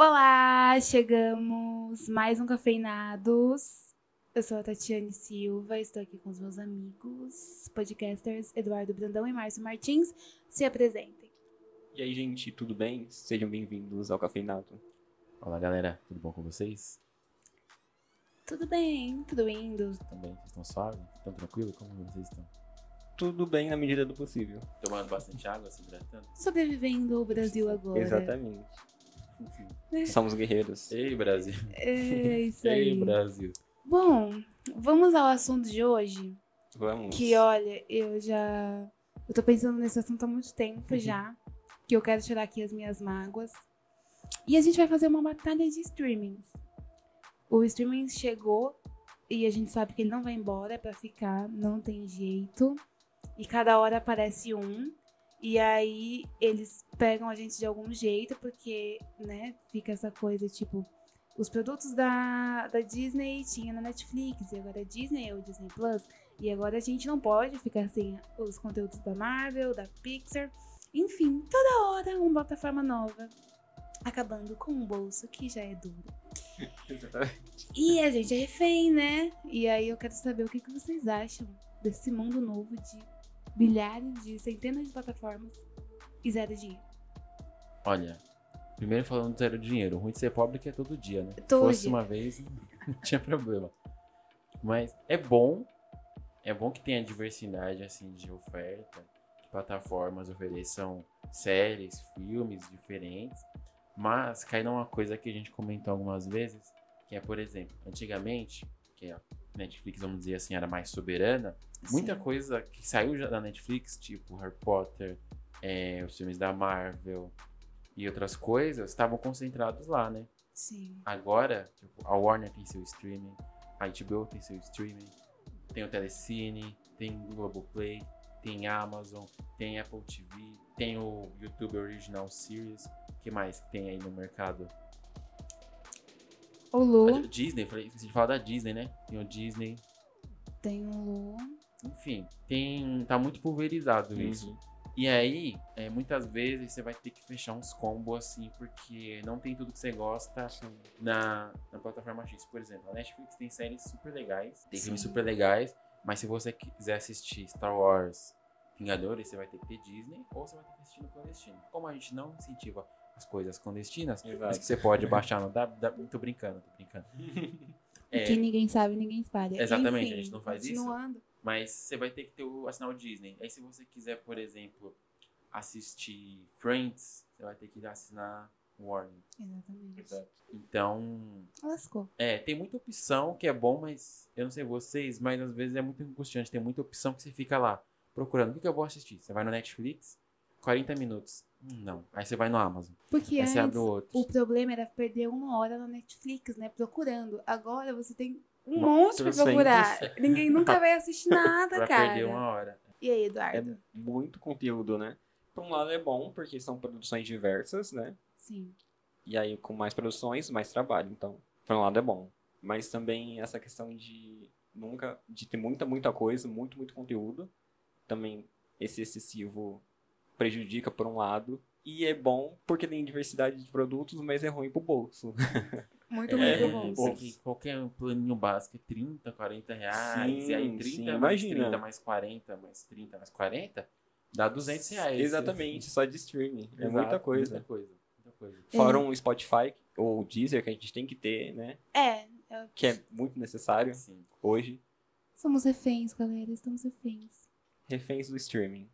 Olá, chegamos mais um Cafeinados. Eu sou a Tatiane Silva, estou aqui com os meus amigos, podcasters Eduardo Brandão e Márcio Martins. Se apresentem. E aí, gente, tudo bem? Sejam bem-vindos ao Cafeinado. Olá, galera, tudo bom com vocês? Tudo bem, tudo indo. Também, vocês estão suaves? Estão tranquilos? Como vocês estão? Tudo bem na medida do possível. Tomando bastante água, se hidratando? Sobrevivendo ao Brasil agora. Exatamente. Somos guerreiros. Ei, Brasil. É isso aí. Ei, Brasil. Bom, vamos ao assunto de hoje. Vamos. Que olha, eu já. Eu tô pensando nesse assunto há muito tempo Uhum. já. Que eu quero tirar aqui as minhas mágoas. E a gente vai fazer uma batalha de streamings. O streaming chegou e a gente sabe que ele não vai embora, é pra ficar, não tem jeito. E cada hora aparece um. E aí eles pegam a gente de algum jeito, porque, né, fica essa coisa tipo. Os produtos da, da Disney tinha na Netflix, e agora a Disney é o Disney Plus. E agora a gente não pode ficar sem os conteúdos da Marvel, da Pixar. Enfim, toda hora uma plataforma nova. Acabando com um bolso que já é duro. Exatamente. E a gente é refém, né? E aí eu quero saber o que, que vocês acham desse mundo novo de milhares de centenas de plataformas e zero dinheiro. Olha, primeiro falando do zero dinheiro. O ruim de ser pobre é que é todo dia, né? Todo Fosse dia. uma vez, não tinha problema. Mas é bom, é bom que tenha diversidade, assim, de oferta. Que plataformas ofereçam séries, filmes diferentes. Mas cai numa coisa que a gente comentou algumas vezes, que é, por exemplo, antigamente, que a Netflix, vamos dizer assim, era mais soberana, Muita Sim. coisa que saiu já da Netflix, tipo Harry Potter, é, os filmes da Marvel e outras coisas, estavam concentrados lá, né? Sim. Agora, tipo, a Warner tem seu streaming, a HBO tem seu streaming, tem o Telecine, tem o Globoplay, tem Amazon, tem Apple TV, tem o YouTube Original Series, o que mais que tem aí no mercado? O A Lu Disney, falei, esqueci de falar da Disney, né? Tem o Disney, tem o Lu. Enfim, tem tá muito pulverizado isso. Uhum. E aí, é, muitas vezes você vai ter que fechar uns combos assim, porque não tem tudo que você gosta na, na plataforma X. Por exemplo, a Netflix tem séries super legais, tem filmes super legais, mas se você quiser assistir Star Wars Vingadores, você vai ter que ter Disney ou você vai ter que assistir no clandestino. Como a gente não incentiva as coisas clandestinas, Exato. mas que você pode baixar no www. Tô brincando, tô brincando. É, Que ninguém sabe, ninguém espalha. Exatamente, Enfim, a gente não faz isso. Mas você vai ter que ter o assinar o Disney. Aí se você quiser, por exemplo, assistir Friends, você vai ter que assinar Warner. Exatamente. Então, Lascou. é, tem muita opção que é bom, mas eu não sei vocês, mas às vezes é muito angustiante. Tem muita opção que você fica lá procurando. O que, que eu vou assistir? Você vai no Netflix, 40 minutos. Não. Aí você vai no Amazon. Porque Aí antes, você abre o outro. o problema era perder uma hora na Netflix, né? Procurando. Agora você tem um monte pra procurar. Ninguém nunca vai assistir nada, cara. perder uma hora. E aí, É Eduardo? muito conteúdo, né? Por um lado é bom, porque são produções diversas, né? Sim. E aí, com mais produções, mais trabalho. Então, por um lado é bom. Mas também essa questão de nunca. de ter muita, muita coisa, muito, muito conteúdo. Também esse excessivo prejudica por um lado. E é bom porque tem diversidade de produtos, mas é ruim pro bolso. Muito, É, muito bom. porque qualquer planinho básico é 30, 40 reais. Sim, e aí 30 sim, mais imagina. 30 mais 40, mais 30 mais 40, dá 200 reais. Exatamente, só de streaming. É Exato, muita coisa. Muita coisa. Muita coisa. Fora um Spotify ou Deezer que a gente tem que ter, né? É, é, Que é muito necessário Sim. hoje. somos reféns, galera. Estamos reféns. Reféns do streaming.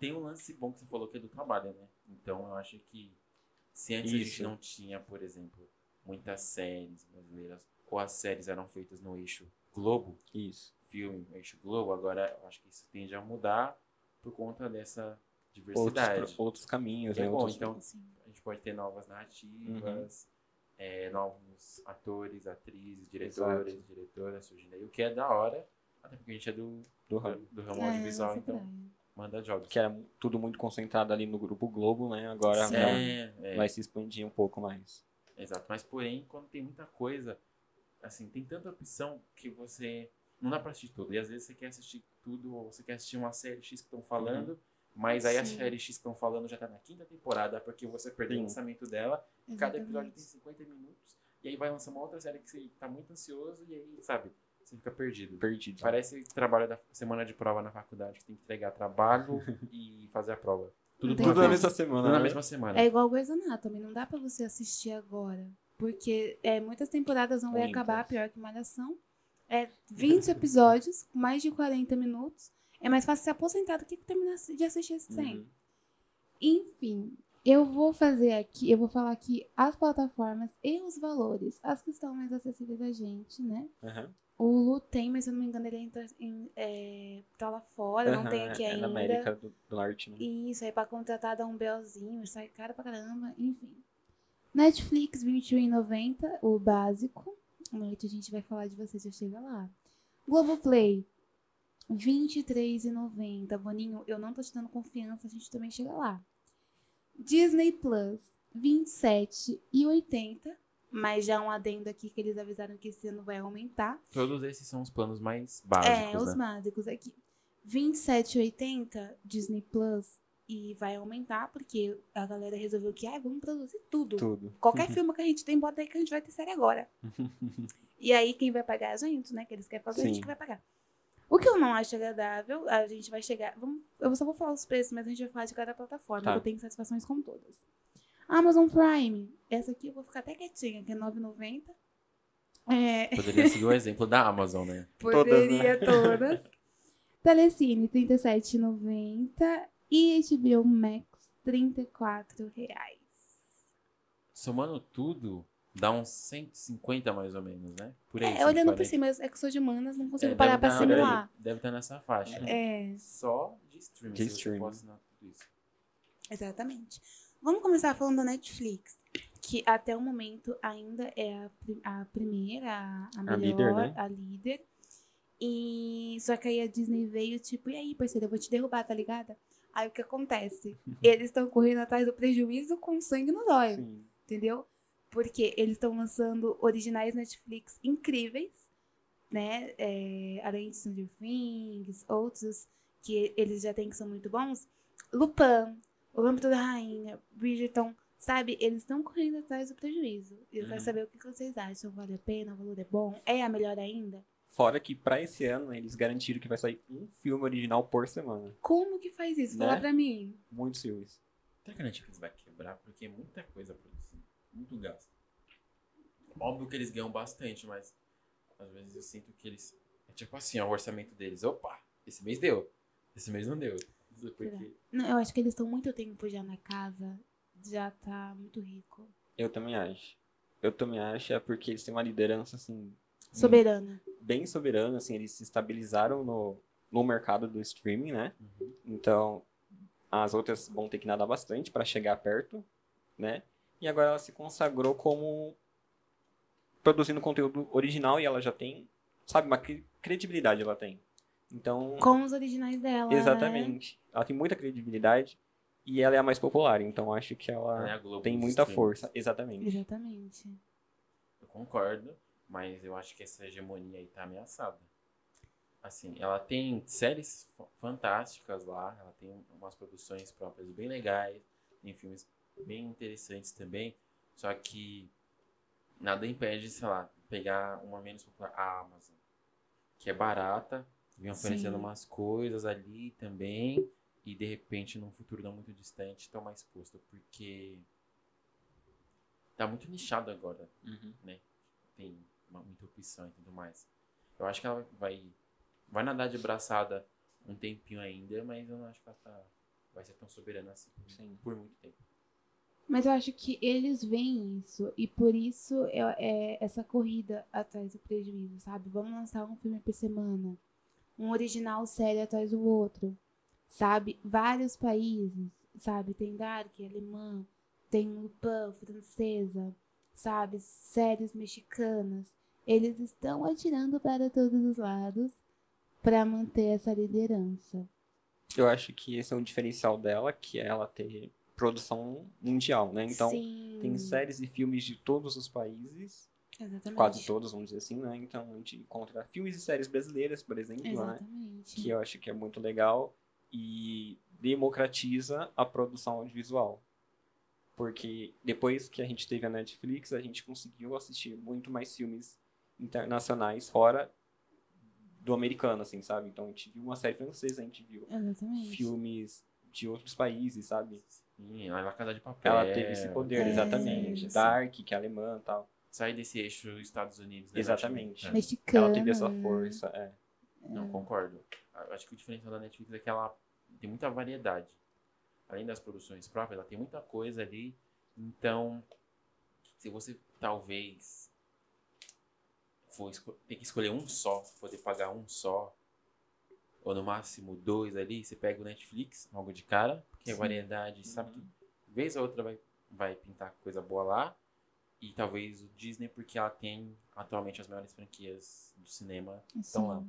Tem um lance bom que você falou que é do trabalho, né? Então eu acho que se antes a gente Isso. não tinha, por exemplo, muitas séries brasileiras, ou as séries eram feitas no eixo Globo, Isso. filme, no eixo Globo, agora eu acho que isso tende a mudar por conta dessa Outros, diversidade. pro- outros caminhos, É né? bom, Outros- então Sim. a gente pode ter novas narrativas, Uhum. é, novos atores, atrizes, diretores, diretoras surgindo aí, o que é da hora, até porque a gente é do, do do, ramo. do ramo É, audiovisual, então manda jogos. Que era tudo muito concentrado ali no grupo Globo, né? Agora É, é, vai se expandir um pouco mais. Exato. Mas porém, quando tem muita coisa, assim, tem tanta opção que você não dá pra assistir tudo. E às vezes você quer assistir tudo, ou você quer assistir uma série X que estão falando, Mas aí a Sim. série X que estão falando já tá na quinta temporada, porque você perdeu o Sim. lançamento dela. Cada episódio tem Exatamente. 50 minutos. E aí vai lançar uma outra série que você tá muito ansioso e aí, sabe, você fica perdido. Perdido. Parece trabalho da semana de prova na faculdade, que tem que entregar trabalho e fazer a prova. Tudo, Tudo na mesma Tudo semana. na né? mesma semana. É igual Grey's Anatomy, não dá pra você assistir agora. Porque é, muitas temporadas não vai Muitas. acabar, pior que Malhação. É 20 episódios, com mais de 40 minutos. É mais fácil se aposentar do que terminar de assistir esse trem. Uhum. Enfim, eu vou fazer aqui, eu vou falar aqui as plataformas e os valores, as que estão mais acessíveis a gente, né? Aham. O Hulu tem, mas se eu não me engano, ele é, em- é, tá lá fora, não tem aqui é ainda. na América do, do Norte, né? Isso, aí pra contratar dá um belzinho, sai caro pra caramba, enfim. Netflix, R$ 21,90, o básico. À noite a gente vai falar de você, já chega lá. Globoplay, R$ 23,90. Boninho, eu não tô te dando confiança, a gente também chega lá. Disney Plus, R$ 27,80. Mas já um adendo aqui que eles avisaram que esse ano vai aumentar. Todos esses são os planos mais básicos, É, os né? básicos aqui. 27,80 Disney Plus e vai aumentar porque a galera resolveu que ah, vamos produzir tudo. Tudo. Qualquer filme que a gente tem, bota aí que a gente vai ter série agora. e aí quem vai pagar é a gente, né? Que eles querem fazer, a gente Sim. que vai pagar. O que eu não acho agradável, a gente vai chegar. Vamos, eu só vou falar os preços, mas a gente vai falar de cada plataforma. Tá. Eu tenho satisfações com todas. Amazon Prime, essa aqui eu vou ficar até quietinha, que é R$ 9,90. É, Poderia seguir o exemplo da Amazon, né? Todas, Poderia todas. Telecine, R$ 37,90. E HBO Max, 34 reais. Somando tudo, dá uns 150 mais ou menos, né? Por aí. É, olhando 140. por cima, é que sou de manas, não consigo É, parar pra tá- simular. Deve estar nessa faixa. É, Só de streaming. De streaming. exatamente. Vamos começar falando da Netflix, que até o momento ainda é a, a primeira, a, a melhor, A líder, né? a líder. E só que aí a Disney veio, tipo, e aí, parceiro, eu vou te derrubar, tá ligada? Aí o que acontece? Eles estão correndo atrás do prejuízo com sangue no. Sim. entendeu? Porque eles estão lançando originais Netflix incríveis, né? É, além de Stranger Things, outros que eles já têm que são muito bons. Lupin, O Lâmpada da Rainha, Bridgerton, sabe? Eles estão correndo atrás do prejuízo. E eu quero Uhum. saber o que vocês acham. Vale a pena? O valor é bom? É a melhor ainda? Fora que pra esse ano eles garantiram que vai sair um filme original por semana. Como que faz isso? Fala Né? pra mim. Muitos filmes. Será que a Netflix vai quebrar? Porque é muita coisa produzida. Muito gasto. Óbvio que eles ganham bastante, mas às vezes eu sinto que eles. É tipo assim, ó, o orçamento deles. Opa, esse mês deu. Esse mês não deu. Porque Não, eu acho que eles estão muito tempo já na casa. Já tá muito rico. Eu também acho. Eu também acho, é porque eles têm uma liderança, assim, Soberana. bem soberana, assim, eles se estabilizaram no, no mercado do streaming, né? Uhum. Então, as outras vão ter que nadar bastante para chegar perto, né? E agora ela se consagrou como produzindo conteúdo original e ela já tem, sabe, uma cre- credibilidade ela tem. Então, Com os originais dela. Né? exatamente. Ela tem muita credibilidade e ela é a mais popular, então acho que Ela é tem muita força, exatamente. Exatamente. Eu concordo, mas eu acho que essa hegemonia aí tá ameaçada. Assim, ela tem séries fa- fantásticas lá, ela tem umas produções próprias bem legais, tem filmes bem interessantes também, só que nada impede, sei lá, pegar uma menos popular, a Amazon, que é barata, vem oferecendo Sim. umas coisas ali também, e de repente, num futuro não muito distante, tomar exposto, porque tá muito nichado agora Uhum. tem uma, muita opção e tudo mais. Eu acho que ela vai, vai nadar de braçada um tempinho ainda, mas eu não acho que ela tá, vai ser tão soberana assim por, Sim. por muito tempo. Mas eu acho que eles veem isso e por isso é, é essa corrida atrás do prejuízo, sabe? Vamos lançar um filme por semana, um original série atrás do outro, sabe? Vários países, sabe? Tem Dark, alemã, tem Lupin, francesa, sabe? Séries mexicanas. Eles estão atirando para todos os lados para manter essa liderança. Eu acho que esse é um diferencial dela, que é ela ter produção mundial, né? Então, Sim, tem séries e filmes de todos os países, exatamente. quase todos, vamos dizer assim, né? Então, a gente encontra filmes e séries brasileiras, por exemplo, né? Exatamente. Que eu acho que é muito legal. E democratiza a produção audiovisual. Porque depois que a gente teve a Netflix, a gente conseguiu assistir muito mais filmes internacionais fora do americano, assim, sabe? Então a gente viu uma série francesa, a gente viu Exatamente. filmes de outros países, sabe? Sim, ela é Casa de Papel. Ela teve esse poder, É, exatamente. sim. Dark, que é alemã e tal. Sair desse eixo Estados Unidos. né, Exatamente. Né? Mexicano. Ela teve essa força, é. Não, concordo. A- Acho que o diferencial da Netflix é que ela tem muita variedade. Além das produções próprias, ela tem muita coisa ali. Então, se você talvez for ter que escolher um só, poder pagar um só, ou no máximo dois ali, você pega o Netflix, logo de cara, porque a Sim. variedade, sabe que vez ou outra vai, vai pintar coisa boa lá. E talvez o Disney, porque ela tem atualmente as maiores franquias do cinema estão lá.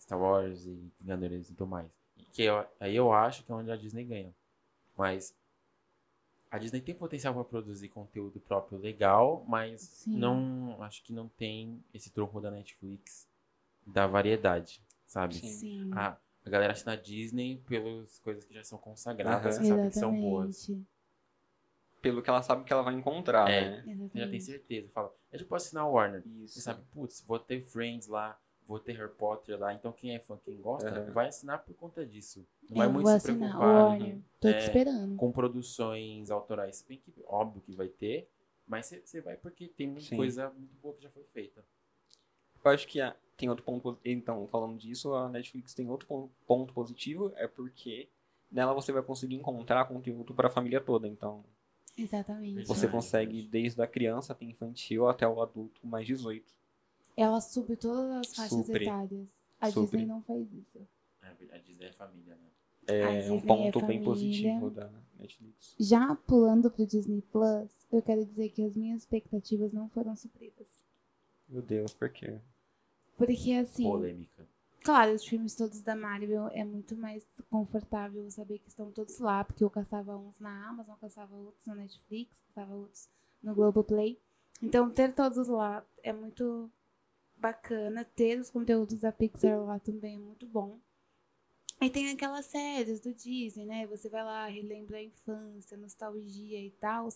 Star Wars e Vingadores e tudo mais. E que eu- aí eu acho que é onde a Disney ganha. Mas a Disney tem potencial para produzir conteúdo próprio legal, mas Sim. não acho que não tem esse troco da Netflix da variedade, sabe? Sim. Sim. A, a galera assina a Disney pelas coisas que já são consagradas, você sabe que são boas. Pelo que ela sabe que ela vai encontrar, É. né? Já tem certeza. Fala, eu já posso assinar Warner. Isso. Você sabe, putz, vou ter Friends lá, vou ter Harry Potter lá. Então quem é fã, quem gosta, Aham. vai assinar por conta disso. Não vai Eu muito vou se preocupar Warner. Tô te É, esperando. com produções autorais. Se bem que, óbvio que vai ter, mas você- vai porque tem muita Sim. coisa muito boa que já foi feita. Eu acho que a- tem outro ponto. Então, falando disso, a Netflix tem outro pon- ponto positivo, é porque nela você vai conseguir encontrar conteúdo para a família toda. Então, Exatamente. você consegue desde a criança até infantil até o adulto mais 18. Ela supre todas as faixas Supre. etárias. A Supre. Disney não faz isso. É, A Disney é família, né? A É Disney um é ponto bem família. positivo da Netflix. Já pulando pro Disney Plus, eu quero dizer que as minhas expectativas não foram supridas. Meu Deus, por quê? Porque assim, Polêmica. Claro, os filmes todos da Marvel é muito mais confortável saber que estão todos lá, porque eu caçava uns na Amazon, caçava outros na Netflix, caçava outros no Globoplay. Então, ter todos lá é muito bacana. Ter os conteúdos da Pixar lá também é muito bom. E tem aquelas séries do Disney, né? Você vai lá, relembra a infância, nostalgia e tal.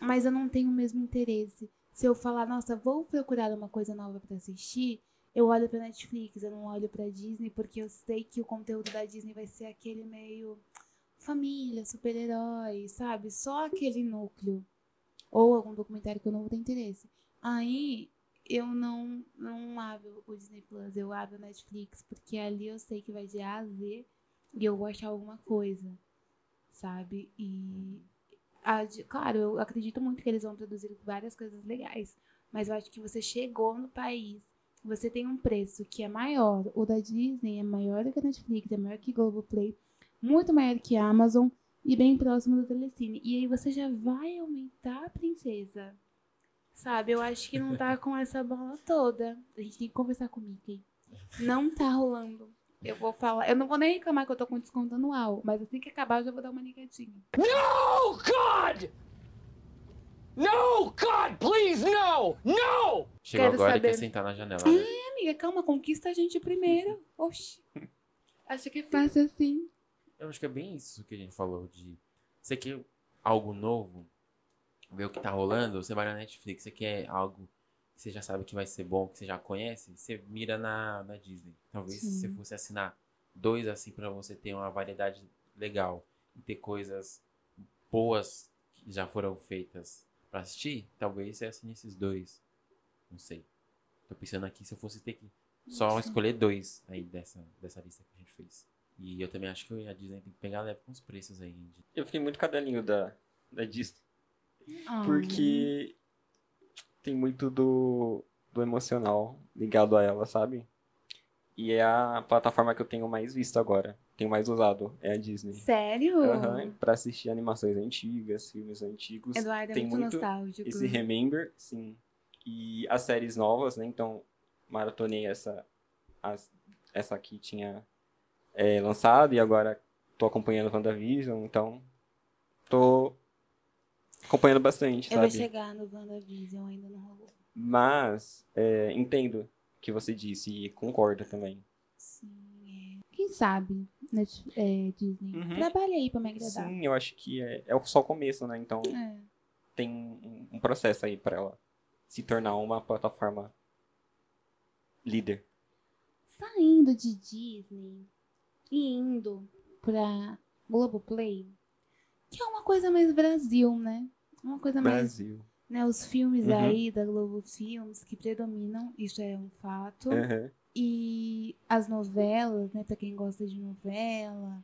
Mas eu não tenho o mesmo interesse. Se eu falar, nossa, vou procurar uma coisa nova pra assistir, eu olho pra Netflix, eu não olho pra Disney, porque eu sei que o conteúdo da Disney vai ser aquele meio família, super-herói, sabe? Só aquele núcleo. Ou algum documentário que eu não vou ter interesse. Aí eu não, não abro o Disney Plus, eu abro o Netflix, porque ali eu sei que vai de A a Z e eu vou achar alguma coisa, sabe? E. a claro, eu acredito muito que eles vão produzir várias coisas legais, mas eu acho que você chegou no país, você tem um preço que é maior. O da Disney é maior do que a Netflix, é maior que Globoplay, muito maior que a Amazon e bem próximo do Telecine. E aí você já vai aumentar a princesa. Sabe, eu acho que não tá com essa bola toda. A gente tem que conversar com o Mickey. Não tá rolando. Eu vou falar. Eu não vou nem reclamar que eu tô com desconto anual, mas assim que acabar eu já vou dar uma ligadinha. No, God! No, God, please, no! No! Chegou Quero agora saber. e quer sentar na janela. né? Amiga, calma, conquista a gente primeiro. Oxi. Acha que é fácil assim. Eu acho que é bem isso que a gente falou de você quer algo novo, ver o que tá rolando, você vai na Netflix, você quer algo que você já sabe que vai ser bom, que você já conhece, você mira na, na Disney. Talvez Sim. se você fosse assinar dois assim pra você ter uma variedade legal e ter coisas boas que já foram feitas pra assistir, talvez você assine esses dois. Não sei. Tô pensando aqui se eu fosse ter que só Sim. escolher dois aí dessa, dessa lista que a gente fez. E eu também acho que a Disney tem que pegar leve com os preços aí. Eu fiquei muito cadelinho da, da Disney. Ah, Porque tem muito do, do emocional ligado a ela, sabe? E é a plataforma que eu tenho mais visto agora. Tenho mais usado. É a Disney. Sério? Aham, pra assistir animações antigas, filmes antigos. Eduardo é tem muito, muito nostálgico. Esse Remember, sim. E as séries novas, né? Então, maratonei essa. as- essa aqui tinha é, lançado e agora tô acompanhando WandaVision, então. Tô acompanhando bastante, Eu vou sabe? chegar no WandaVision, ainda não rolou. Mas é, entendo o que você disse e concordo também. Quem sabe, Net- é, Disney. Uhum. Trabalha aí pra me agradar. Sim, eu acho que é, é só o começo, né? Então É. tem um, um processo aí pra ela se tornar uma plataforma líder. Saindo de Disney e indo pra Globoplay, que é uma coisa mais Brasil, né? Uma coisa mais Brasil. né, os filmes Uhum. aí da Globo Filmes que predominam, isso é um fato. Uhum. E as novelas, né, pra quem gosta de novela,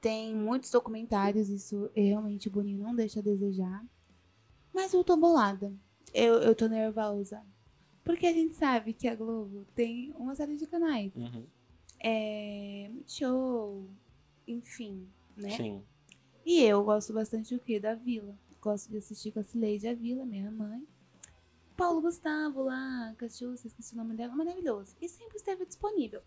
tem muitos documentários, isso realmente o Boninho não deixa a desejar. Mas eu tô bolada. Eu, eu tô nervosa. Porque a gente sabe que a Globo tem uma série de canais. Uhum. É. Show, enfim, né? Sim. E eu gosto bastante o quê? Da Vila. Gosto de assistir com a Cileide a Vila, minha mãe. Paulo Gustavo lá, Cachuça, esqueci o nome dela, maravilhoso. E sempre esteve disponível.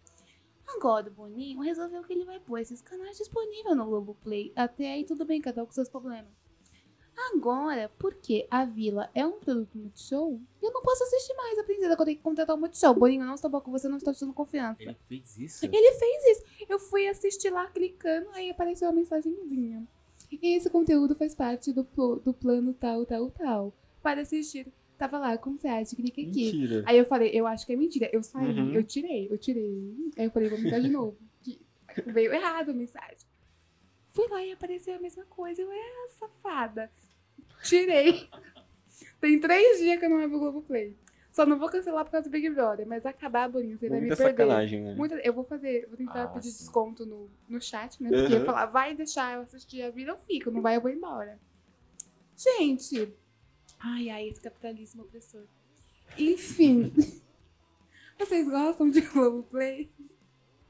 Agora o Boninho resolveu que ele vai pôr esses canais disponíveis no Globoplay. Até aí tudo bem, cada um com seus problemas. Agora, porque a Vila é um produto Multishow, eu não posso assistir mais a Princesa, que eu tenho que contratar o Multishow. Boninho, não estou bom com você, não estou te dando confiança. Ele fez isso? Ele fez isso. Eu fui assistir lá clicando, aí apareceu a mensagenzinha. E esse conteúdo faz parte do, do plano tal, tal, tal. Para assistir. Tava lá, como você acha? Clique aqui. Mentira. Aí eu falei, eu acho que é mentira. Eu saí, Uhum. eu tirei, eu tirei. Aí eu falei, vou mentar de novo. Que veio errado a mensagem. Fui lá e apareceu a mesma coisa. Eu, é, safada. Tirei. Tem três dias que eu não abro o Globoplay. Só não vou cancelar por causa do Big Brother, mas acabar, Boninho, você vai me perder. sacanagem, né? Muita- eu vou fazer, vou tentar Ah, pedir sim. desconto no, no chat, né? Porque Uhum. falar, vai deixar eu assistir a vida, eu fico. Não vai, eu vou embora. Gente. Ai, ai, esse capitalismo opressor. Enfim. Vocês gostam de Globoplay?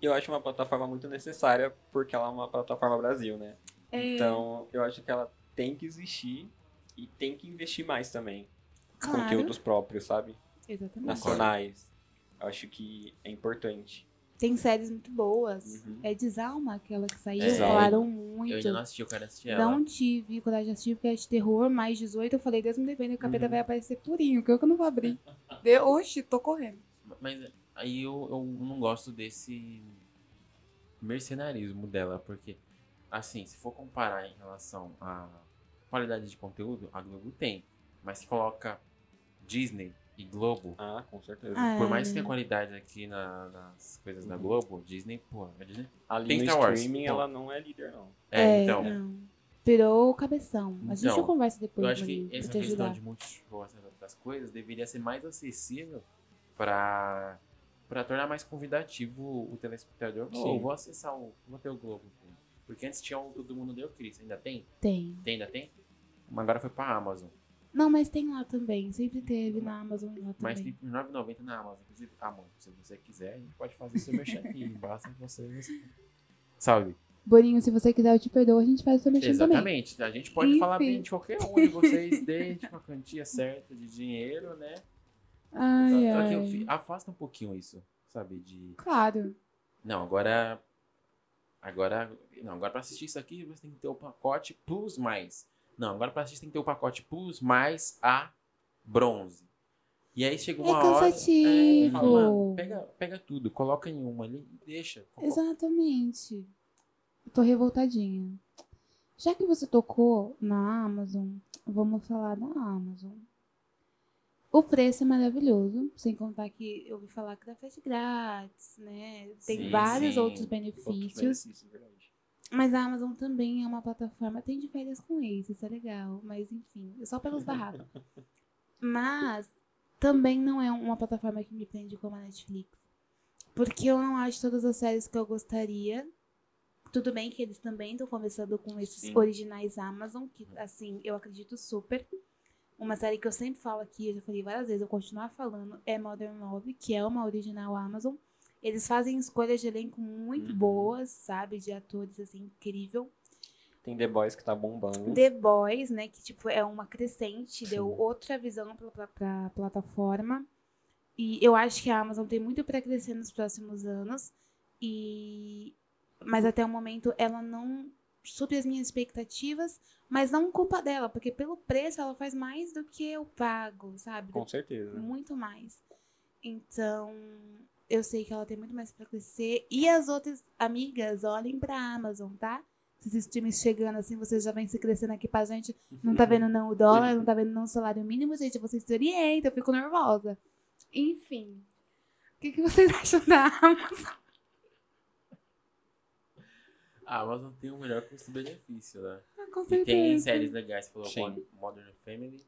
Eu acho uma plataforma muito necessária porque ela é uma plataforma Brasil, né? É, Então, eu acho que ela tem que existir e tem que investir mais também. Claro. Conteúdos próprios, sabe? Exatamente. Nacionais. Eu acho que é importante. Tem séries muito boas. Uhum. É Desalma, aquela que saiu, Desalma. falaram Eu muito. ainda não assisti, eu quero assistir ela. Não tive coragem de assistir porque é de terror, mais 18. Eu falei, Deus me defenda, o capeta Uhum. vai aparecer purinho, que eu que não vou abrir. De... Oxi, tô correndo. Mas aí eu, eu não gosto desse mercenarismo dela, porque, assim, se for comparar em relação à qualidade de conteúdo, a Globo tem. Mas se coloca Disney e Globo, Ah, com certeza. Ah, por mais que É. tenha qualidade aqui na- nas coisas da Globo, Disney, pô, a Disney. Ali Tem no Star Wars, streaming pô. ela não é líder, não. É, então. não. Virou o cabeção. A gente Então, conversa depois, Eu acho que essa te questão ajudar. de multishow, essas outras coisas, deveria ser mais acessível para para tornar mais convidativo o telespectador. Sim. Oh, vou acessar o. Vou ter o Globo. Porque antes tinha o Todo Mundo Deu Cris. Ainda tem? Tem. Tem, ainda tem? Mas agora foi pra Amazon. Não, mas tem lá também. Sempre teve na Amazon e lá Mas também. tem por 9,90 na Amazon. Inclusive, Amazon, se você quiser, a gente pode fazer seu merchan aqui. Basta que você. Sabe? Boninho, se você quiser, eu te perdoo, a gente faz o seu mexendo também. Exatamente. A gente pode falar Enfim. bem de qualquer um de vocês, desde uma quantia certa de dinheiro, né? Ai, ai. afasta um pouquinho isso, sabe? De. Claro. Não, agora. Agora. Não, agora pra assistir isso aqui você tem que ter o pacote Plus mais. Não, agora pra assistir tem que ter o pacote Plus mais a bronze. E aí chega uma É hora. cansativo. fala, pega, pega tudo, coloca em uma ali e deixa. Exatamente. Eu tô revoltadinha. Já que você tocou na Amazon, vamos falar da Amazon. O preço é maravilhoso, sem contar que eu ouvi falar que dá frete grátis, né? Tem Sim, vários sim. outros Outros benefícios. Mas a Amazon também é uma plataforma. Tem de férias com ex, isso é legal. Mas enfim, é só pelos barracos. Mas também não é uma plataforma que me prende como a Netflix. Porque eu não acho todas as séries que eu gostaria. Tudo bem que eles também estão conversando com esses Sim. originais Amazon, que assim, eu acredito super. Uma série que eu sempre falo aqui, eu já falei várias vezes, eu continuar falando, é Modern Love, que é uma original Amazon. Eles fazem escolhas de elenco muito Uhum. boas, sabe? De atores, assim, incrível. Tem The Boys que tá bombando. The Boys, né? Que, tipo, é uma crescente, deu Sim. outra visão pra, pra, pra plataforma. E eu acho que a Amazon tem muito pra crescer nos próximos anos. E... Mas até o momento ela não supre as minhas expectativas, mas não culpa dela, porque pelo preço ela faz mais do que eu pago, sabe? Com certeza. muito mais. Então, eu sei que ela tem muito mais pra crescer. E as outras amigas, olhem pra Amazon, tá? Esses streams chegando assim, vocês já vêm se crescendo aqui pra gente. Não tá vendo não o dólar, não tá vendo não o salário mínimo, gente. Vocês se orientam, eu fico nervosa. Enfim. O que, que vocês acham da Amazon? A Amazon tem o melhor custo-benefício, né? Ah, Com E tem certeza. séries legais, falou Modern Family,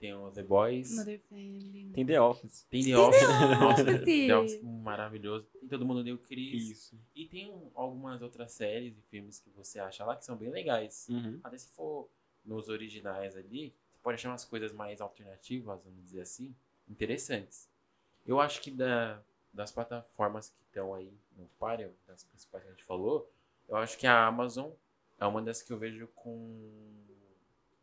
tem o The Boys, Mother Family. Tem The Office. tem The Office, nossa. The Office maravilhoso, tem Todo Mundo Deu Chris, Isso. e tem um- algumas outras séries e filmes que você acha lá que são bem legais. Uhum. Até se for nos originais ali, você pode achar umas coisas mais alternativas, vamos dizer assim, interessantes. Eu acho que da, das plataformas que estão aí no páreo, das principais que a gente falou, eu acho que a Amazon é uma das que eu vejo com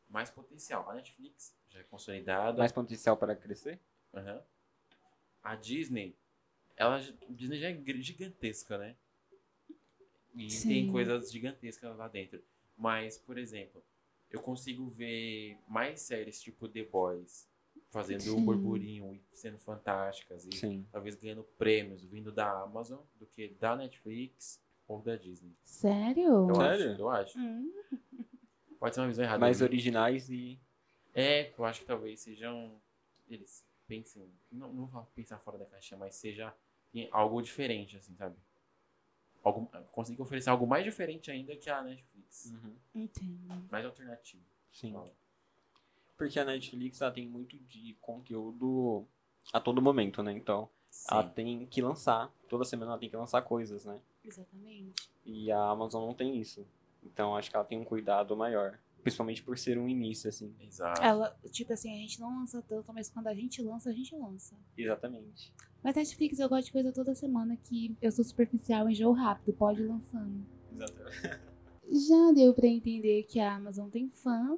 mais potencial. A Netflix já é consolidada. Mais potencial para crescer? Aham. A Disney, ela, a Disney já é gigantesca, né? E Sim. tem coisas gigantescas lá dentro. Mas, por exemplo, eu consigo ver mais séries tipo The Boys fazendo Sim. um burburinho e sendo fantásticas e Sim. talvez ganhando prêmios vindo da Amazon do que da Netflix ou da Disney. Sério? Eu Sério? acho, eu acho. Hum, Pode ser uma visão errada. Mais minha. originais e. É, eu acho que talvez sejam. Eles pensem. Não, não vou pensar fora da caixa, mas seja em algo diferente, assim, sabe? Algo, conseguir oferecer algo mais diferente ainda que a Netflix. entendo. Mais alternativo. Sim. Fala. Porque a Netflix ela tem muito de conteúdo a todo momento, né? Então, ela Sim. tem que lançar. Toda semana ela tem que lançar coisas, né? Exatamente. E a Amazon não tem isso. Então, acho que ela tem um cuidado maior. Principalmente por ser um início, assim. Exato. Ela, tipo assim, a gente não lança tanto, mas quando a gente lança, a gente lança. Exatamente. Mas Netflix eu gosto de coisa toda semana que eu sou superficial e enjoo rápido, pode ir lançando. Exatamente. Já deu pra entender que a Amazon tem fã.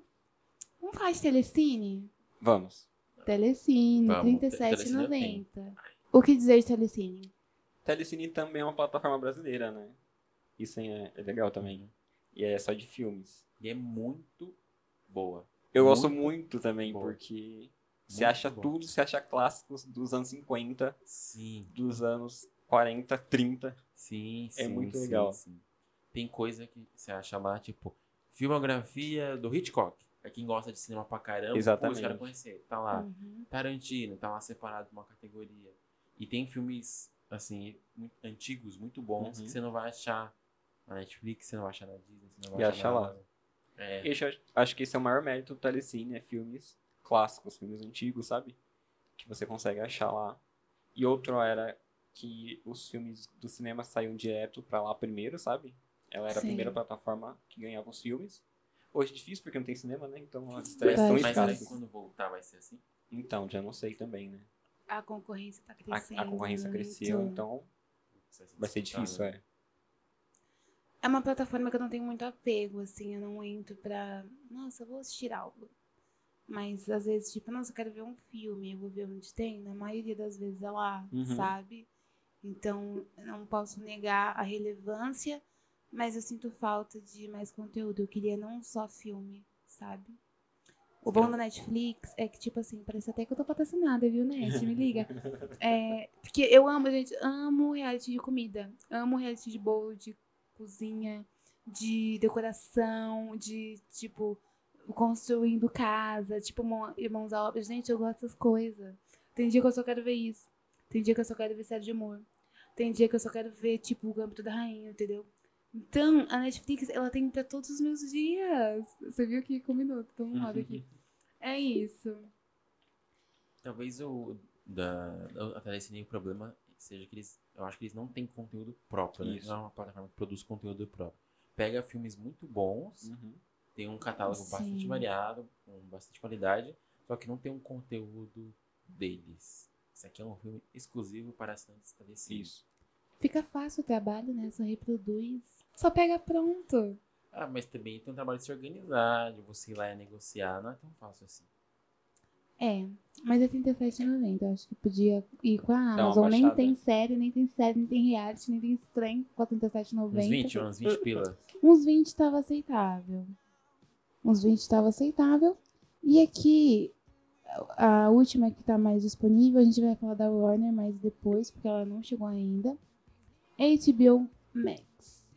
Vamos falar de Telecine? Vamos. Telecine, Vamos, R$ Te- Telecine eu 37,90. O que dizer de Telecine? Telecine também é uma plataforma brasileira, né? Isso é, é legal também. E é só de filmes. E é muito boa. Eu Muito gosto muito também, boa. porque você acha bom. tudo, você acha clássicos dos anos 50, Sim, dos anos 40, 30. sim, É sim, muito sim, legal. sim. Tem coisa que você acha lá, tipo, filmografia do Hitchcock. Pra quem gosta de cinema pra caramba, Exatamente. caras conhecer. Tá lá. Uhum. Tarantino, tá lá separado uma categoria. E tem filmes, assim, muito antigos, muito bons, Uhum. que você não vai achar na Netflix, você não vai achar na Disney, você não vai E achar acha lá. É, Eu acho- acho que esse é o maior mérito do Telecine, é filmes clássicos, filmes antigos, sabe? Que você consegue achar lá. E outro era que os filmes do cinema saíam direto pra lá primeiro, sabe? Ela era Sim. a primeira plataforma que ganhava os filmes. Hoje é difícil porque não tem cinema, né? Então as estreias são Mas mas será que escassas. quando voltar vai ser assim? Então, já não sei também, né? A concorrência tá A, crescendo. a concorrência muito. cresceu, então vai ser difícil, é. É uma plataforma que eu não tenho muito apego, assim, eu não entro pra. Nossa, eu vou assistir algo. Mas às vezes, tipo, nossa, eu quero ver um filme, eu vou ver onde tem. Na maioria das vezes é lá, Uhum. sabe? Então, eu não posso negar a relevância, mas eu sinto falta de mais conteúdo. Eu queria não só filme, sabe? O bom da Netflix é que, tipo assim, parece até que eu tô patrocinada, viu, Net? Me liga. É, porque eu amo, gente, amo reality de comida. Amo reality de bolo, de cozinha, de decoração, de, tipo, construindo casa, tipo, irmão- irmãos à obra. Gente, eu gosto dessas coisas. Tem dia que eu só quero ver isso. Tem dia que eu só quero ver série de humor. Tem dia que eu só quero ver, tipo, o Gâmbito da Rainha, entendeu? Então, a Netflix, ela tem pra todos os meus dias. Você viu que combinou, tô um aqui. É isso. Talvez o da, da Telecine o problema seja que eles, eu acho que eles não têm conteúdo próprio, né? Isso. Não é uma plataforma que produz conteúdo próprio. Pega filmes muito bons, Uhum. tem um catálogo Sim. bastante variado, com bastante qualidade, só que não tem um conteúdo deles. Isso aqui é um filme exclusivo para assinantes Telecine. Isso. Fica fácil o trabalho, né? Só reproduz. Só pega pronto. Ah, mas também tem um trabalho de se organizar, de você ir lá e negociar, não é tão fácil assim. É, mas é R$37,90. Eu acho que podia ir com a uma Amazon. Nem baixada. tem série, nem tem série, nem tem reality, nem tem a R$37,90. Uns 20, uns 20 pila. Uns 20 tava aceitável. Uns 20 tava aceitável. E aqui, A última que tá mais disponível, a gente vai falar da Warner mais depois, porque ela não chegou ainda. HBO Max.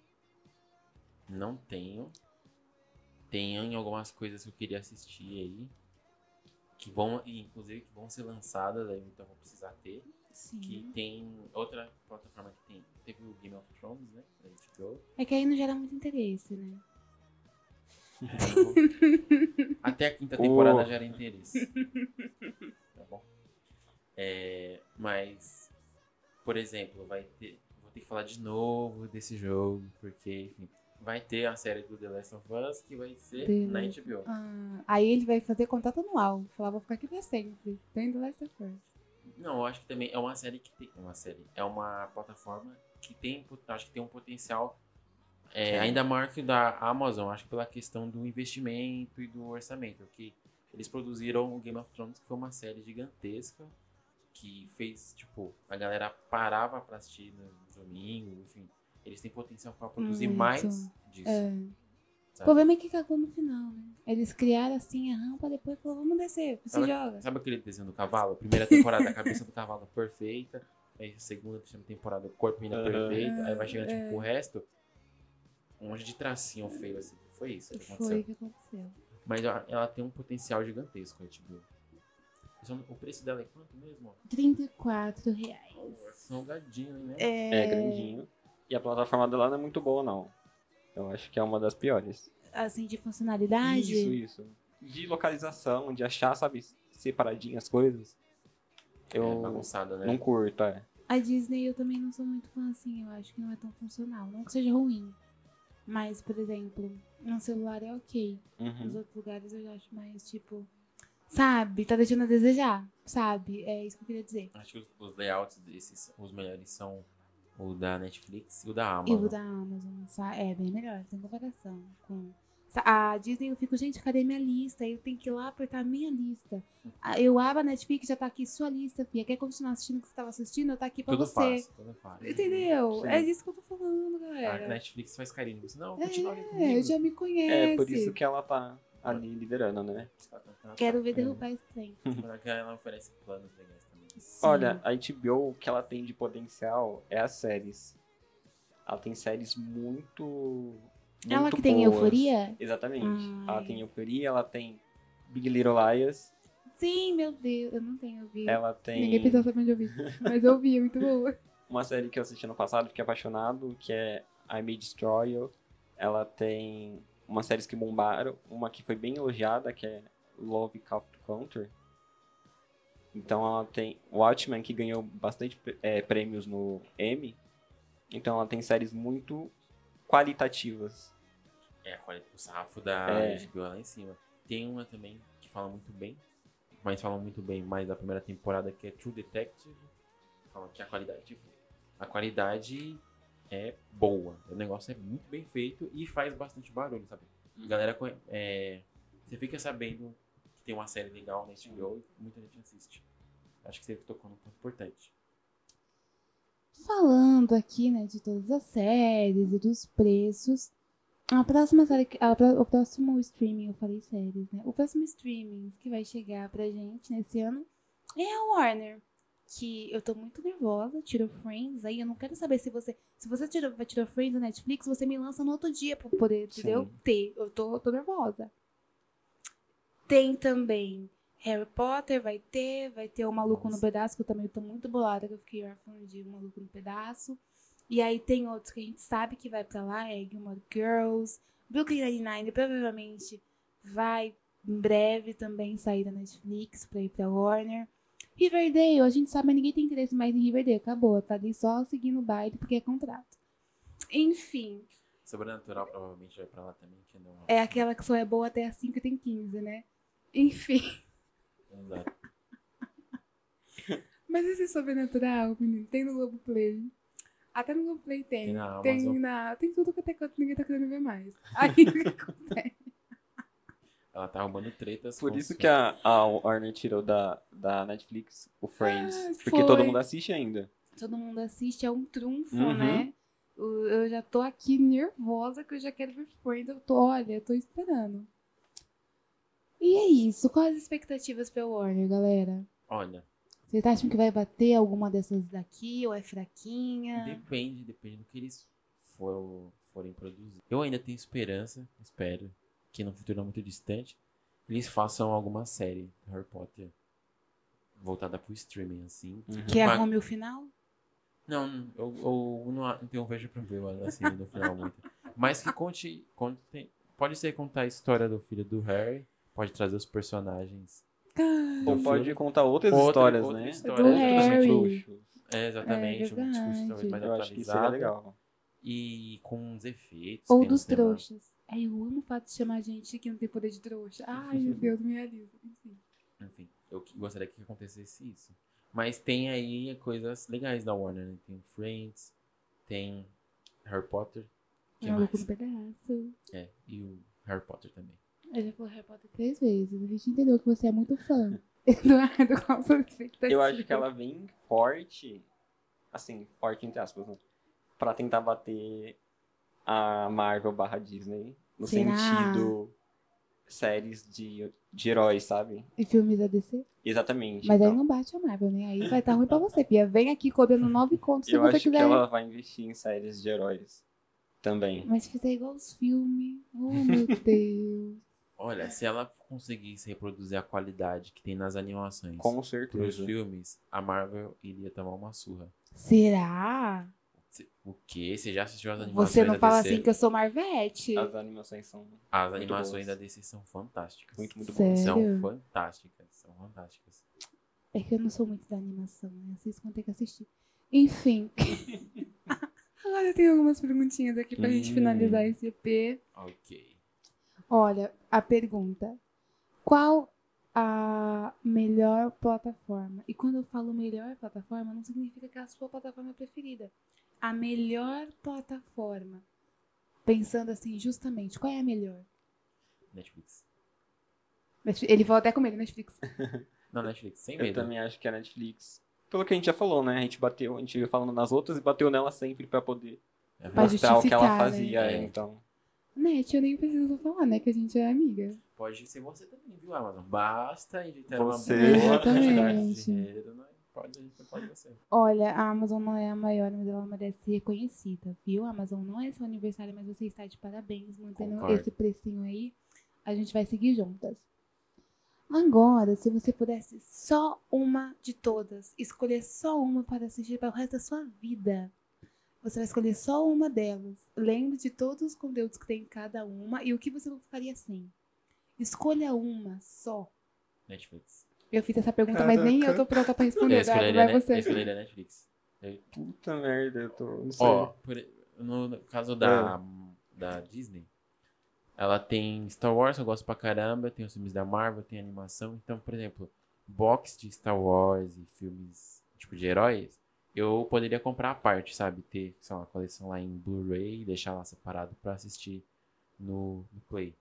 Não tenho. Tenho algumas coisas que eu queria assistir aí. Que vão, inclusive, que vão ser lançadas, aí, então vou precisar ter. Sim. Que tem outra plataforma que tem. Teve o Game of Thrones, né? Da HBO. É que aí não gera muito interesse, né? Então, Até a quinta temporada Oh. já era interesse. Tá bom? É, mas, por exemplo, vai ter. Vou ter que falar de novo desse jogo, porque, enfim, vai ter a série do The Last of Us que vai ser The na HBO. Ah, aí ele vai fazer contrato anual. Falar, vou ficar aqui pra sempre. Tem do Last of Us. Não, eu acho que também é uma série que tem. Uma série. É uma plataforma que tem. Acho que tem um potencial é, ainda maior que o da Amazon, acho que pela questão do investimento e do orçamento. Que eles produziram o Game of Thrones, que foi uma série gigantesca. Que fez, tipo, a galera parava pra assistir no domingo, enfim. Eles têm potencial pra produzir Muito. mais disso. É. O problema é que cagou no final, né? Eles criaram assim a rampa, depois falou, vamos descer, se Sabe- joga. Sabe aquele desenho do cavalo? Primeira temporada, a cabeça do cavalo perfeita. Aí segunda, terceira temporada, o corpo ainda Aham. perfeito. Aí vai chegando, É. tipo, o resto. Um monte de tracinho feio, assim. Foi isso que aconteceu. Foi o que aconteceu. Mas ela, ela tem um potencial gigantesco, a HBO. Só- O preço dela é quanto mesmo? 34 reais. Salgadinho, hein, né? É grandinho. E a plataforma dela não é muito boa, não. Eu acho que é uma das piores. Assim, de funcionalidade. Isso, isso. De localização, de achar, sabe, separadinho as coisas. É Eu bagunçada, né? não curto, é. A Disney eu também não sou muito fã assim, eu acho que não é tão funcional. Não que seja ruim. Mas, por exemplo, no celular é ok. Nos Uhum. outros lugares eu já acho mais, tipo. Sabe? Tá deixando a desejar. Sabe? É isso que eu queria dizer. Acho que os layouts desses, os melhores são o da Netflix e o da E Amazon. o da Amazon, é bem melhor, sem comparação. Com... A Disney eu fico, gente, cadê minha lista? Eu tenho que ir lá apertar a minha lista. Eu abro a Netflix, já tá aqui sua lista, Fia. Quer continuar assistindo o que você tava assistindo? Eu tá aqui pra Tudo você. fácil, tudo fácil. Entendeu? Sim. É disso que eu tô falando, A galera. Netflix faz carinho. Você, não, continua aqui É, comigo. já me conhece. É por isso que ela tá ali liderando, né? Quero ver derrubar esse trem. Ela oferece planos legais. Sim. Olha, a HBO, o que ela tem de potencial é as séries. Ela tem séries muito. Ela muito que tem boas. euforia? Exatamente. Ai. Ela tem Euforia, ela tem Big Little Liars, Sim, meu Deus, eu não tenho ouvido. ela tem Ninguém precisa saber onde eu vi. Mas eu vi, é muito boa. uma série que eu assisti no passado, fiquei apaixonado, que é I May Destroy You. Ela tem umas séries que bombaram, uma que foi bem elogiada, que é Love Craft Counter. Então ela tem Watchmen, que ganhou bastante é, prêmios no Emmy. Então ela tem séries muito qualitativas. É, a qualidade, o sarrafo da É. HBO lá em cima. Tem uma também que fala muito bem, mas fala muito bem mais da primeira temporada, que é True Detective. Fala que a qualidade, a qualidade é boa. O negócio é muito bem feito e faz bastante barulho, sabe? A galera, é, você fica sabendo que tem uma série legal na HBO e muita gente assiste. Acho que você tocou num ponto importante. Falando aqui, né, de todas as séries e dos preços. A próxima série, a o próximo streaming, eu falei séries, né? O próximo streaming que vai chegar pra gente nesse ano é a Warner. Que eu tô muito nervosa, tirou Friends aí. Eu não quero saber se você. Se você tirou, vai tirar Friends da Netflix, você me lança no outro dia pra poder, entendeu? Sim. Ter. Eu tô, tô nervosa. Tem também Harry Potter, vai ter. Vai ter o Maluco no Nossa. Pedaço, que eu também tô muito bolada, que eu fiquei órfã de O Maluco no Pedaço. E aí tem outros que a gente sabe que vai pra lá, é Gilmore Girls, Brooklyn Nine-Nine, provavelmente vai em breve também sair da Netflix pra ir pra Warner. Riverdale, a gente sabe, mas ninguém tem interesse mais em Riverdale, acabou, tá ali só seguindo o baile porque é contrato. Enfim, Sobrenatural provavelmente vai pra lá também, que não, é aquela que só é boa até as 5 e tem 15, né? Enfim. não dá. Mas esse sobrenatural, menino, tem no Globoplay. Até no Globoplay tem. Tem na Tem, Amazon. na, tem tudo que até quanto ninguém tá querendo ver mais. Aí o que acontece? Ela tá arrumando tretas. Por isso que a, a Warner tirou da, da Netflix o Friends. Ah, porque foi. todo mundo assiste ainda. Todo mundo assiste, é um trunfo, Uhum. né? Eu já tô aqui nervosa que eu já quero ver Friends. Eu tô, olha, eu tô esperando. É isso. Quais as expectativas pra Warner, galera? Olha, Vocês acham que vai bater alguma dessas daqui ou é fraquinha? depende, depende do que eles for, forem produzir. Eu ainda tenho esperança, espero, que no futuro não muito distante, eles façam alguma série do Harry Potter voltada pro streaming, assim. Uhum. Que Mas- arrume o final? Não, eu, eu não, não tenho vejo problema assim no final muito. Mas que conte, conte. Pode ser contar a história do filho do Harry, pode trazer os personagens. Ou do pode filme. contar outras Outra- histórias, outra né? história, Do outros Harry. É, exatamente, É um discurso talvez mais Eu acho que seria atualizado. legal. E com uns efeitos. Ou dos trouxas. Ai, eu amo o fato de chamar gente que não tem poder de trouxa. Ai, meu Deus, me realiza. Enfim. Enfim, eu gostaria que acontecesse isso. Mas tem aí coisas legais da Warner, né? Tem Friends, tem Harry Potter. Que mais? no pedaço. É, e o Harry Potter também. Eu já falei Harry Potter três vezes. A gente entendeu que você é muito fã. Eduardo, qual a sua expectativa? Eu acho que ela vem forte, assim, forte entre aspas, né? Pra tentar bater a Marvel barra Disney. No Será? sentido séries de, de heróis, sabe? E filmes da DC? Exatamente. Mas aí então, não bate a Marvel, né? Aí vai estar ruim pra você, Pia. Vem aqui cobrando nove contos se eu você acho que quiser. ela vai investir em séries de heróis também. Mas se fizer igual os filmes. Oh, meu Deus. Olha, se ela conseguisse reproduzir a qualidade que tem nas animações Com pros certeza. filmes, a Marvel iria tomar uma surra. Será? O quê? Você já assistiu as animações Você não da fala DC? assim que eu sou Marvete? As animações são As muito animações boas. da DC são fantásticas. muito, muito boas. São fantásticas, são fantásticas. É que eu não sou muito da animação, né? Vocês vão ter que assistir. Enfim. Agora eu tenho algumas perguntinhas aqui pra gente Hum. finalizar esse EP. Ok. Olha, a pergunta. Qual a melhor plataforma? E quando eu falo melhor plataforma, não significa que é a sua plataforma preferida. A melhor plataforma. Pensando assim, justamente, qual é a melhor? Netflix. Ele falou até com medo, Netflix. Não, Netflix, sem Eu medo. também acho que é a Netflix. Pelo que a gente já falou, né? A gente bateu, a gente ia falando nas outras e bateu nela sempre pra poder É Pra mostrar o que ela justificar, né? fazia. É. Então, Net, eu nem preciso falar, né? Que a gente é amiga. Pode ser você também, viu, Amazon? Basta editar Você. uma boa quantidade de dinheiro, né? Pode, pode você. Olha, a Amazon não é a maior, mas ela merece ser reconhecida, viu? A Amazon não é seu aniversário, mas você está de parabéns, mantendo Concordo. esse precinho aí. A gente vai seguir juntas. Agora, se você pudesse só uma de todas, escolher só uma para assistir para o resto da sua vida, você vai escolher só uma delas. Lembre de todos os conteúdos que tem em cada uma e o que você não ficaria sem. Escolha uma só. Netflix. Eu fiz essa pergunta, mas nem eu tô pronta pra responder. Eu escolheria, vai você. eu escolheria Netflix. puta merda, eu tô. Não sei. Ó, por- no, no caso da, da Disney, ela tem Star Wars, eu gosto pra caramba, tem os filmes da Marvel, tem animação. Então, por exemplo, box de Star Wars e filmes tipo de heróis, eu poderia comprar à parte, sabe? Ter, sei lá, uma coleção lá em Blu-ray e deixar lá separado pra assistir no, no Play.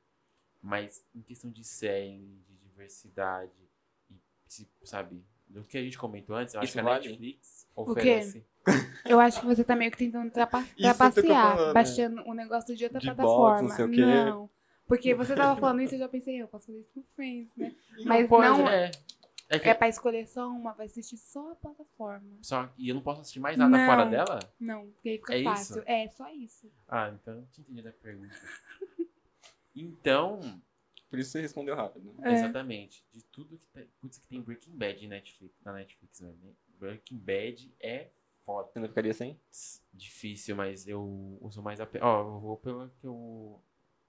Mas em questão de série, de diversidade e, sabe, do que a gente comentou antes, eu acho Isso que a vale? Netflix oferece. Eu acho que você tá meio que tentando trapacear, falando, baixando um negócio de outra De plataforma. não sei o quê. Não. Porque você tava falando isso, eu já pensei, eu posso fazer isso com Friends, né? Mas pode, não é. É que é pra escolher só uma, vai assistir só a plataforma. Só, e eu não posso assistir mais nada Não. fora dela? Não, porque aí fica É fácil. isso? É, só isso. Ah, então eu tinha entendido a pergunta. Então, Por isso você respondeu rápido. É. exatamente, de tudo que tem. Putz, que tem Breaking Bad Netflix, na Netflix, né? Breaking Bad é foda. Você não ficaria sem? Difícil, mas eu, sou mais apegado. Ó, eu vou pelo que eu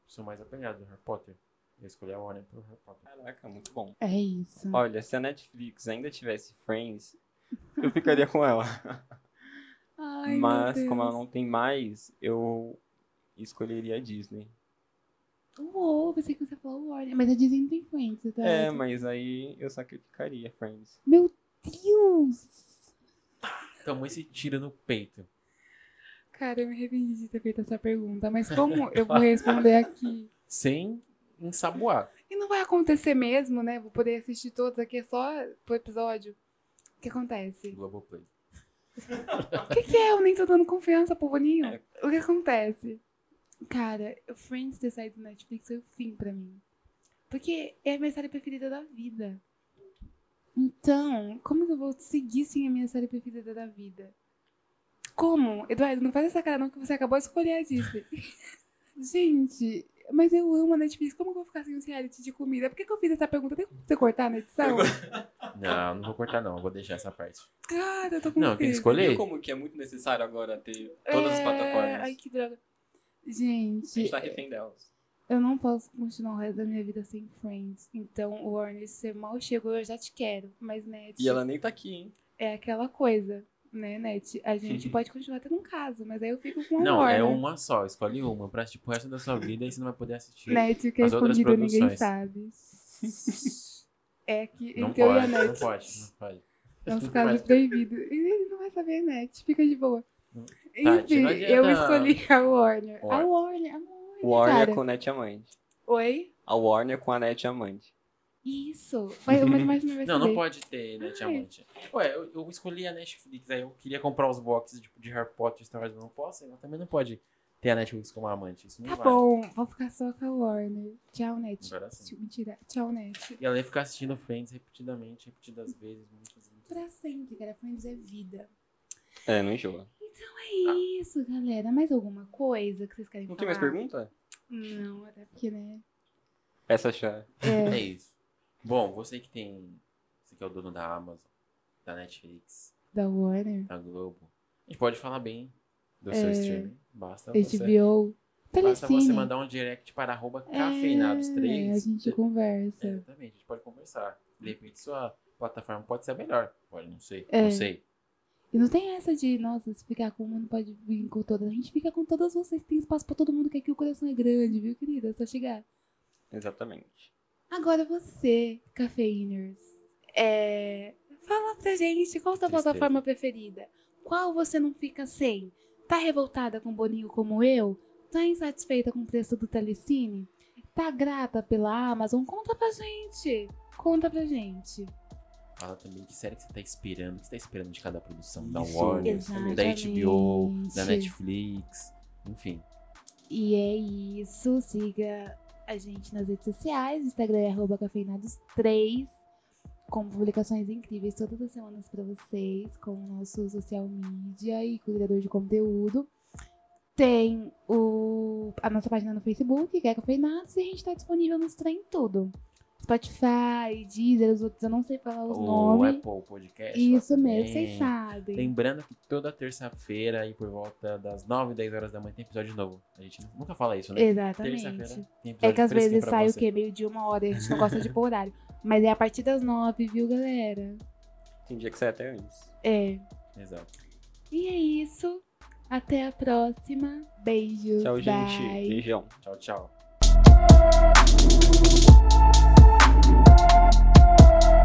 sou mais apegado, Harry Potter. Eu escolhi a Warner pelo Harry Potter. Caraca, muito bom. É isso. Olha, se a Netflix ainda tivesse Friends, eu ficaria com ela. Ai, Mas como ela não tem mais, eu escolheria a Disney. Uou, pensei que você falou Warner. Mas a Disney não tem Friends, tá? É, mas aí eu sacrificaria Friends. Meu Deus! Tomou esse tiro no peito. Cara, eu me arrependi de ter feito essa pergunta. Mas como eu vou responder aqui? Sem ensaboar. E não vai acontecer mesmo, né? Vou poder assistir todos aqui só pro episódio. O que acontece? Globoplay. O que, que é? Eu nem tô dando confiança pro Boninho. É. O que acontece? Cara, o Friends ter saído do Netflix foi o fim pra mim. Porque é a minha série preferida da vida. Então, como que eu vou seguir sem a minha série preferida da vida? Como? Eduardo, não faz essa cara não que você acabou de escolher a Disney. Gente, mas eu amo a Netflix. Como que eu vou ficar sem um reality de comida? Por que, que eu fiz essa pergunta? Tem como você cortar na edição? Não, não vou cortar não, vou deixar essa parte. Cara, eu tô com Não, tem que medo. escolher. Viu como que é muito necessário agora ter todas as É, plataformas? Ai, que droga. A Gente, gente tá refém delas. eu não posso continuar o resto da minha vida sem Friends. Então, Warner, se você mal chegou, eu já te quero. Mas, Net, E ela nem tá aqui, hein? é aquela coisa, né, Net? A gente pode continuar tendo um caso, mas aí eu fico com a Não, é uma só, escolhe uma pra assistir pro resto da sua vida e você não vai poder assistir. Net, que é As outras escondido, ninguém produções. sabe. É que Não entre eu e a pode, não Net. pode, não pode. É casos pode. proibidos. Ele não vai saber, Net. Fica de boa. Não. Tá, Enfim, eu adianta- escolhi a Warner. A Warner. Warner, a Warner, Warner cara. com a Net Amande. Oi? A Warner com a Net Amande. Isso. Mas, mas, mas não vai Não, não pode ter, né, Ai. Diamante? Ué, eu, eu escolhi a Netflix, aí eu queria comprar os boxes tipo, de Harry Potter e Star Wars, eu não posso, ela também não pode ter a Netflix como amante, isso não Tá vai. bom, vou ficar só com a Warner. Tchau, Net. Agora sim. Mentira. Tchau, Net. E ela ia ficar assistindo Friends repetidamente, repetidas vezes, muitas, muitas Pra sempre, cara. Friends é vida. É, não enjoa. É isso, galera. Mais alguma coisa que vocês querem O falar? que mais pergunta? Não, até porque, né? Essa chá. É isso. Bom, você que tem. Você que é o dono da Amazon, da Netflix, Da Warner. da Globo. A gente pode falar bem do É, seu streaming. Basta você, HBO. basta Telecine. você mandar um direct para arroba cafeinados3. É, a gente conversa. Exatamente, a gente pode conversar. De repente sua plataforma pode ser a melhor. Pode, não sei. É. Não sei. E não tem essa de, nossa, se ficar com uma não pode vir com todas. A gente fica com todas vocês. Tem espaço pra todo mundo, que aqui o coração é grande, viu, querida? É só chegar. Exatamente. Agora você, cafeiners, é... fala pra gente qual a sua plataforma preferida? Qual você não fica sem? Tá revoltada com o Boninho como eu? Tá insatisfeita com o preço do Telecine? Tá grata pela Amazon? Conta pra gente! Conta pra gente. Fala também que série que você tá esperando, que você tá esperando de cada produção. Da Isso, Warner, exatamente. da HBO, da Netflix, enfim. E é isso. Siga a gente nas redes sociais. Instagram é arroba cafeinados3. Com publicações incríveis todas as semanas pra vocês. Com o nosso social media e cuidador de conteúdo. Tem o, a nossa página no Facebook, que é Cafeinados. E a gente tá disponível nos trem tudo. Spotify, Deezer, os outros eu não sei falar os O nomes. Apple Podcast. Isso mesmo, também. vocês sabem. Lembrando que toda terça-feira, aí por volta das 9 e 10 horas da manhã, tem episódio novo. A gente nunca fala isso, né? Exatamente. Terça-feira tem episódio É que às vezes sai o você. quê? Meio de uma hora e a gente não gosta de pôr horário. Mas é a partir das nove, viu, galera? Tem dia que sai até antes. É. Exato. E é isso. Até a próxima. Beijos. Tchau, gente. Bye. Beijão. Tchau, tchau. Thank you.